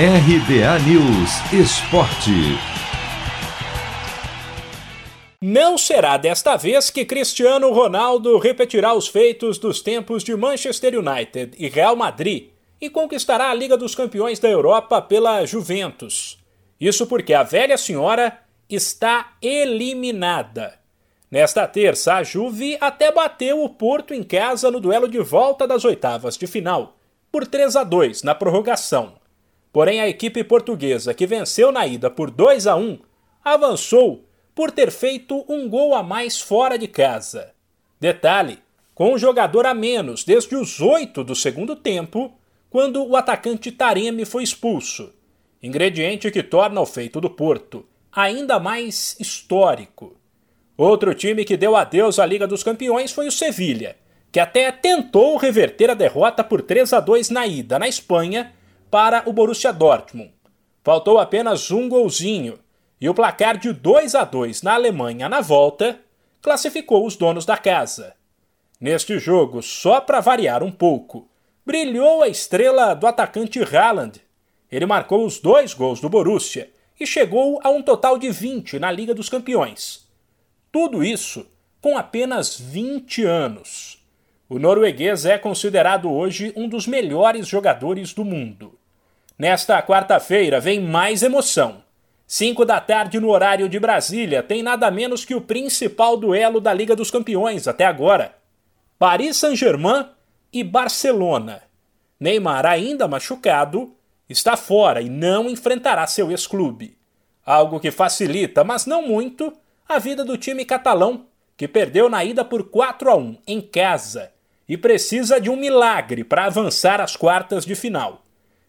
RBA News Esporte. Não será desta vez que Cristiano Ronaldo repetirá os feitos dos tempos de Manchester United e Real Madrid e conquistará a Liga dos Campeões da Europa pela Juventus. Isso porque a velha senhora está eliminada. Nesta terça, a Juve até bateu o Porto em casa no duelo de volta das oitavas de final, por 3 a 2 na prorrogação. Porém, a equipe portuguesa, que venceu na ida por 2 a 1, avançou por ter feito um gol a mais fora de casa. Detalhe: com um jogador a menos desde os 8 do segundo tempo, quando o atacante Taremi foi expulso. Ingrediente que torna o feito do Porto ainda mais histórico. Outro time que deu adeus à Liga dos Campeões foi o Sevilha, que até tentou reverter a derrota por 3 a 2 na ida na Espanha para o Borussia Dortmund. Faltou apenas um golzinho e o placar de 2 a 2 na Alemanha na volta classificou os donos da casa. Neste jogo, só para variar um pouco, brilhou a estrela do atacante Haaland. Ele marcou os dois gols do Borussia e chegou a um total de 20 na Liga dos Campeões. Tudo isso com apenas 20 anos. O norueguês é considerado hoje um dos melhores jogadores do mundo. Nesta quarta-feira vem mais emoção. 5 da tarde no horário de Brasília tem nada menos que o principal duelo da Liga dos Campeões até agora. Paris Saint-Germain e Barcelona. Neymar, ainda machucado, está fora e não enfrentará seu ex-clube. Algo que facilita, mas não muito, a vida do time catalão, que perdeu na ida por 4 a 1 em casa e precisa de um milagre para avançar às quartas de final.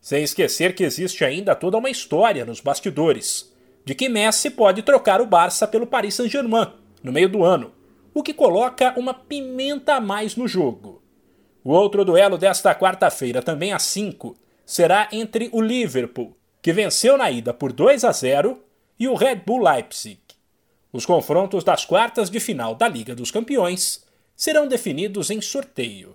Sem esquecer que existe ainda toda uma história nos bastidores de que Messi pode trocar o Barça pelo Paris Saint-Germain no meio do ano, o que coloca uma pimenta a mais no jogo. O outro duelo desta quarta-feira, também às 5, será entre o Liverpool, que venceu na ida por 2 a 0, e o Red Bull Leipzig. Os confrontos das quartas de final da Liga dos Campeões serão definidos em sorteio.